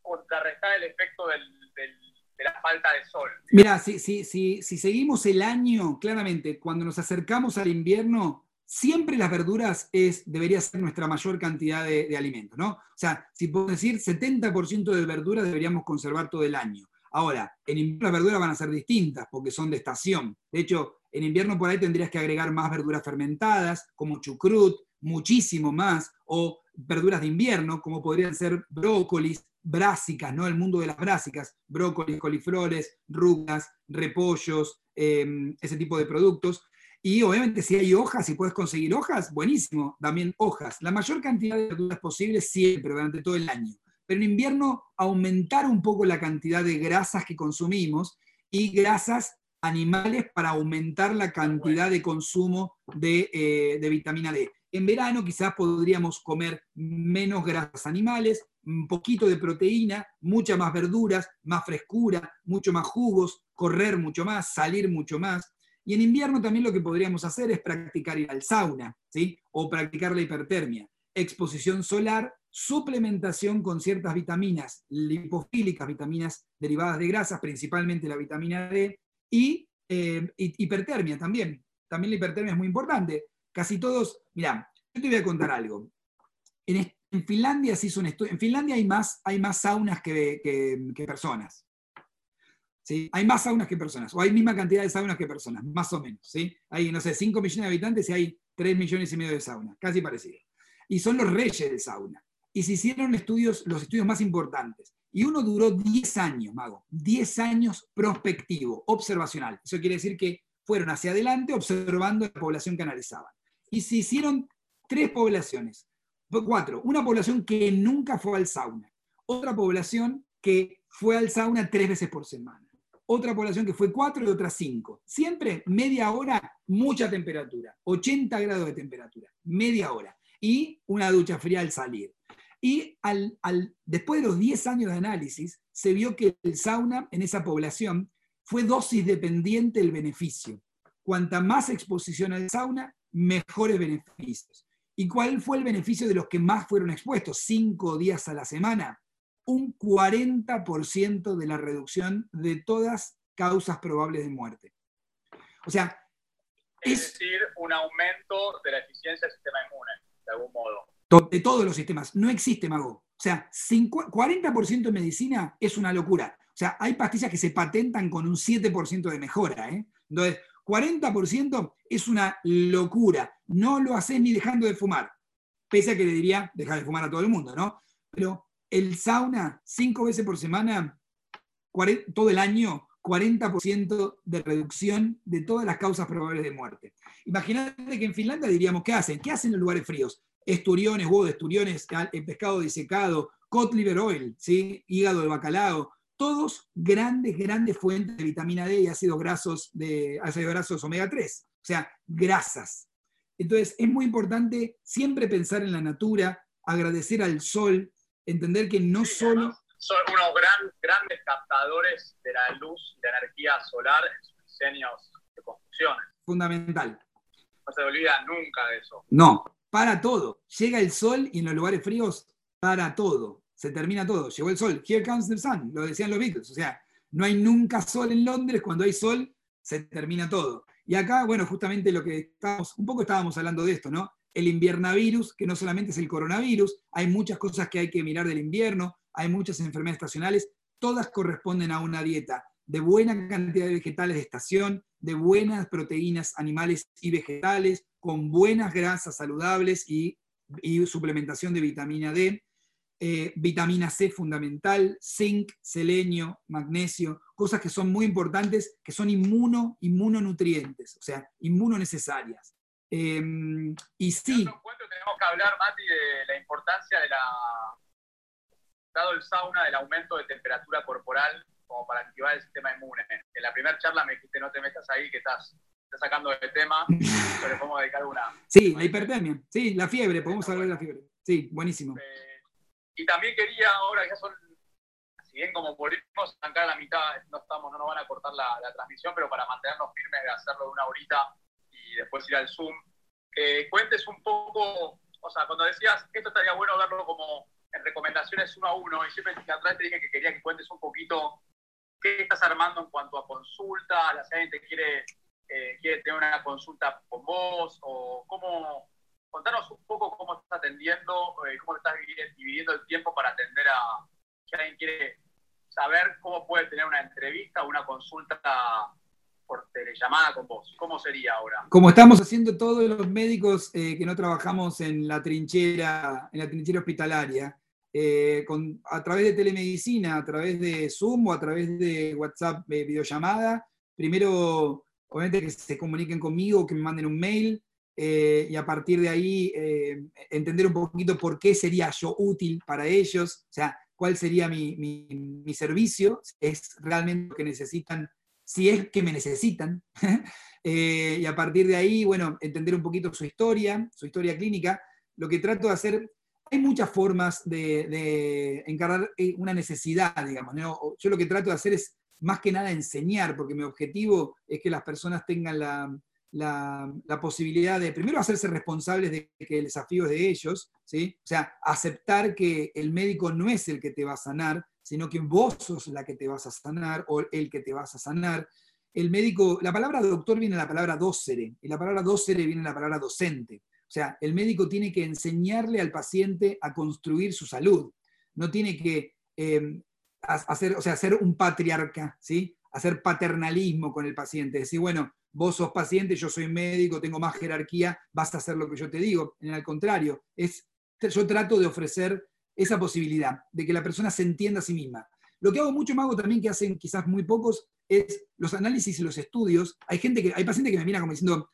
contrarrestar el efecto de la falta de sol. Mira, si, si, si, si seguimos el año, claramente, cuando nos acercamos al invierno, siempre las verduras es, debería ser nuestra mayor cantidad de, alimento, ¿no? O sea, si puedo decir 70% de verduras deberíamos conservar todo el año. Ahora, en invierno las verduras van a ser distintas porque son de estación. De hecho, en invierno por ahí tendrías que agregar más verduras fermentadas, como chucrut, muchísimo más, o verduras de invierno, como podrían ser brócolis, brásicas, ¿no? El mundo de las brásicas, brócolis, coliflores, rugas, repollos, em, ese tipo de productos. Y obviamente si hay hojas, si puedes conseguir hojas, buenísimo, también hojas. La mayor cantidad de verduras posibles siempre, durante todo el año. Pero en invierno aumentar un poco la cantidad de grasas que consumimos y grasas animales para aumentar la cantidad de consumo eh, de, vitamina D. En verano quizás podríamos comer menos grasas animales, un poquito de proteína, muchas más verduras, más frescura, mucho más jugos, correr mucho más, salir mucho más. Y en invierno también lo que podríamos hacer es practicar ir al sauna, ¿sí? O practicar la hipertermia. Exposición solar, suplementación con ciertas vitaminas lipofílicas, vitaminas derivadas de grasas, principalmente la vitamina D, y eh, hipertermia también. También la hipertermia es muy importante. Casi todos, mira, yo te voy a contar algo. En, Finlandia se hizo un estudio. En Finlandia hay más, hay más saunas que, personas. Hay más saunas que personas, o hay misma cantidad de saunas que personas, más o menos. ¿sí? Hay, no sé, 5 millones de habitantes y hay 3 millones y medio de saunas, casi parecido. Y son los reyes del sauna. Y se hicieron estudios, los estudios más importantes. Y uno duró 10 años, Mago, 10 años prospectivo, observacional. Eso quiere decir que fueron hacia adelante observando la población que analizaban. Y se hicieron tres poblaciones, cuatro. Una población que nunca fue al sauna, otra población que fue al sauna tres veces por semana, otra población que fue cuatro y otra cinco. Siempre media hora, mucha temperatura, 80 grados de temperatura, media hora. Y una ducha fría al salir. Y al, después de los 10 años de análisis, se vio que el sauna en esa población fue dosis dependiente el beneficio. Cuanta más exposición al sauna, mejores beneficios. ¿Y cuál fue el beneficio de los que más fueron expuestos? Cinco días a la semana. Un 40% de la reducción de todas causas probables de muerte. O sea, es decir, un aumento de la eficiencia del sistema inmune, de algún modo de todos los sistemas. No existe mago. O sea, 40% de medicina es una locura. O sea, hay pastillas que se patentan con un 7% de mejora. ¿eh? Entonces, 40% es una locura. No lo haces ni dejando de fumar. Pese a que le diría dejar de fumar a todo el mundo, ¿no? Pero el sauna, cinco veces por semana, todo el año, 40% de reducción de todas las causas probables de muerte. Imagínate que en Finlandia diríamos, ¿qué hacen? ¿Qué hacen en los lugares fríos? esturiones, huevo de esturiones, pescado disecado, cod liver oil, hígado de bacalao, todos grandes, grandes fuentes de vitamina D y ácidos grasos, de, ácidos grasos omega 3, o sea, grasas. Entonces, es muy importante siempre pensar en la natura, agradecer al sol, entender que no solo... Son unos gran, grandes captadores de la luz y la energía solar en sus diseños de construcciones. Fundamental. No se olvida nunca de eso. No, para todo. Llega el sol y en los lugares fríos para todo. se termina todo. Llegó el sol. Here comes the sun, lo decían los Beatles. O sea, no hay nunca sol en Londres. Cuando hay sol, se termina todo. Y acá, bueno, justamente lo que estamos, un poco estábamos hablando de esto, ¿no? El inviernavirus, que no solamente es el coronavirus, hay muchas cosas que hay que mirar del invierno, hay muchas enfermedades estacionales, todas corresponden a una dieta de buena cantidad de vegetales de estación, de buenas proteínas animales y vegetales, con buenas grasas saludables y, suplementación de vitamina D, eh, vitamina C fundamental, zinc, selenio, magnesio, cosas que son muy importantes, que son inmuno, inmunonutrientes, o sea, inmunonecesarias. Eh, y sí. tenemos que hablar, Mati, de la importancia de la, dado el sauna, del aumento de temperatura corporal como para activar el sistema inmune. En la primera charla me dijiste no te metas ahí, que estás, sacando de tema, pero le podemos dedicar una. Sí, la hipertermia, sí, la fiebre, podemos hablar de la fiebre. Sí, buenísimo. Eh, y también quería, ahora ya son, si bien como volvimos a arrancar a la mitad, no, estamos, no nos van a cortar la, transmisión, pero para mantenernos firmes de hacerlo de una horita después ir al Zoom, cuentes un poco, o sea, cuando decías que esto estaría bueno verlo como en recomendaciones uno a uno, y siempre atrás te dije que quería que cuentes un poquito qué estás armando en cuanto a consulta, la gente quiere, eh, quiere tener una consulta con vos, o cómo, contanos un poco cómo estás atendiendo, eh, cómo estás dividiendo el tiempo para atender a si alguien quiere saber cómo puede tener una entrevista o una consulta por telellamada con vos. ¿Cómo sería ahora? Como estamos haciendo todos los médicos eh, que no trabajamos en la trinchera, en la trinchera hospitalaria, eh, a través de telemedicina, a través de Zoom o a través de WhatsApp videollamada, primero, obviamente que se comuniquen conmigo, que me manden un mail, eh, y a partir de ahí eh, entender un poquito por qué sería yo útil para ellos, o sea, cuál sería mi, mi, servicio, es realmente lo que necesitan, si es que me necesitan, eh, y a partir de ahí, bueno, entender un poquito su historia, su historia clínica. Lo que trato de hacer, hay muchas formas de, de encargar una necesidad, digamos. Yo lo que trato de hacer es más que nada enseñar, porque mi objetivo es que las personas tengan la, la, posibilidad de, primero, hacerse responsables de que el desafío es de ellos, ¿sí? o sea, aceptar que el médico no es el que te va a sanar, sino que vos sos la que te vas a sanar o el que te vas a sanar. El médico, la palabra doctor viene de la palabra docere, y la palabra docere viene de la palabra docente. O sea, el médico tiene que enseñarle al paciente a construir su salud. No tiene que eh, hacer, o sea, hacer un patriarca, ¿sí? hacer paternalismo con el paciente. Decir, bueno, vos sos paciente, yo soy médico, tengo más jerarquía, vas a hacer lo que yo te digo. En al contrario, es, yo trato de ofrecer esa posibilidad de que la persona se entienda a sí misma. Lo que hago mucho más también que hacen quizás muy pocos es los análisis y los estudios. Hay gente que, hay pacientes que me miran como diciendo,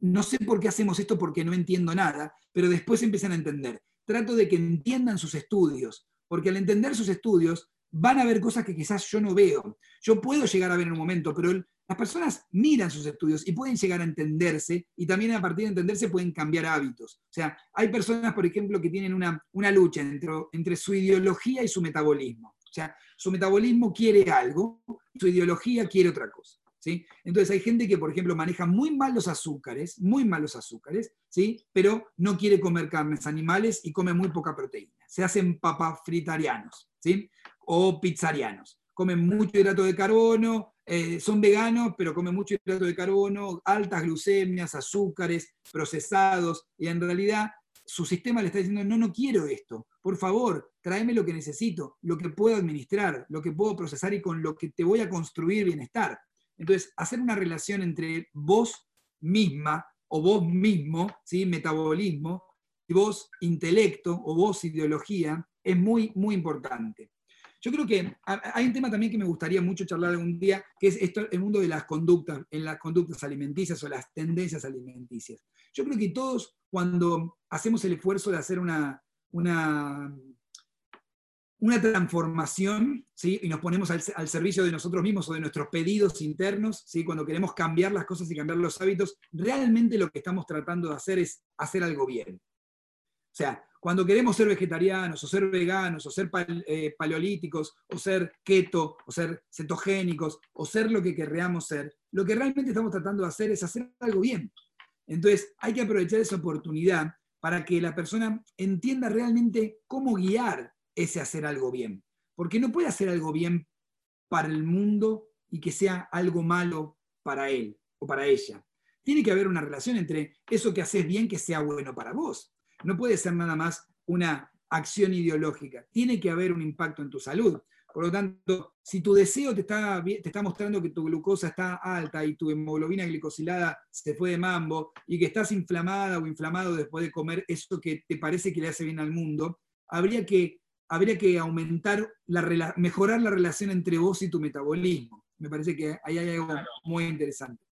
no sé por qué hacemos esto porque no entiendo nada, pero después empiezan a entender. Trato de que entiendan sus estudios, porque al entender sus estudios van a ver cosas que quizás yo no veo. Yo puedo llegar a ver en un momento, pero las personas miran sus estudios y pueden llegar a entenderse y también a partir de entenderse pueden cambiar hábitos. O sea, hay personas, por ejemplo, que tienen una, una lucha entre, entre su ideología y su metabolismo. O sea, su metabolismo quiere algo, su ideología quiere otra cosa. ¿sí? Entonces hay gente que, por ejemplo, maneja muy mal los azúcares, muy mal los azúcares, ¿sí? pero no quiere comer carnes animales y come muy poca proteína. Se hacen papafritarianos ¿sí? o pizzarianos. Comen mucho hidrato de carbono, eh, son veganos, pero comen mucho hidrato de carbono, altas glucemias, azúcares, procesados, y en realidad su sistema le está diciendo, no, no quiero esto, por favor, tráeme lo que necesito, lo que puedo administrar, lo que puedo procesar y con lo que te voy a construir bienestar. Entonces, hacer una relación entre vos misma o vos mismo, ¿sí? metabolismo, y vos intelecto o vos ideología, es muy, muy importante. Yo creo que hay un tema también que me gustaría mucho charlar algún día, que es esto, el mundo de las conductas, en las conductas alimenticias o las tendencias alimenticias. Yo creo que todos cuando hacemos el esfuerzo de hacer una, una, una transformación ¿sí? y nos ponemos al, servicio de nosotros mismos o de nuestros pedidos internos, ¿sí? cuando queremos cambiar las cosas y cambiar los hábitos, realmente lo que estamos tratando de hacer es hacer algo bien. O sea, cuando queremos ser vegetarianos o ser veganos o ser eh, paleolíticos o ser keto o ser cetogénicos o ser lo que querríamos ser, lo que realmente estamos tratando de hacer es hacer algo bien. Entonces hay que aprovechar esa oportunidad para que la persona entienda realmente cómo guiar ese hacer algo bien. Porque no puede hacer algo bien para el mundo y que sea algo malo para él o para ella. Tiene que haber una relación entre eso que haces bien que sea bueno para vos. No puede ser nada más una acción ideológica. Tiene que haber un impacto en tu salud. Por lo tanto, si tu deseo te está, te está mostrando que tu glucosa está alta y tu hemoglobina glicosilada se fue de mambo y que estás inflamada o inflamado después de comer eso que te parece que le hace bien al mundo, habría que, habría que aumentar, la, mejorar la relación entre vos y tu metabolismo. Me parece que ahí hay algo muy interesante.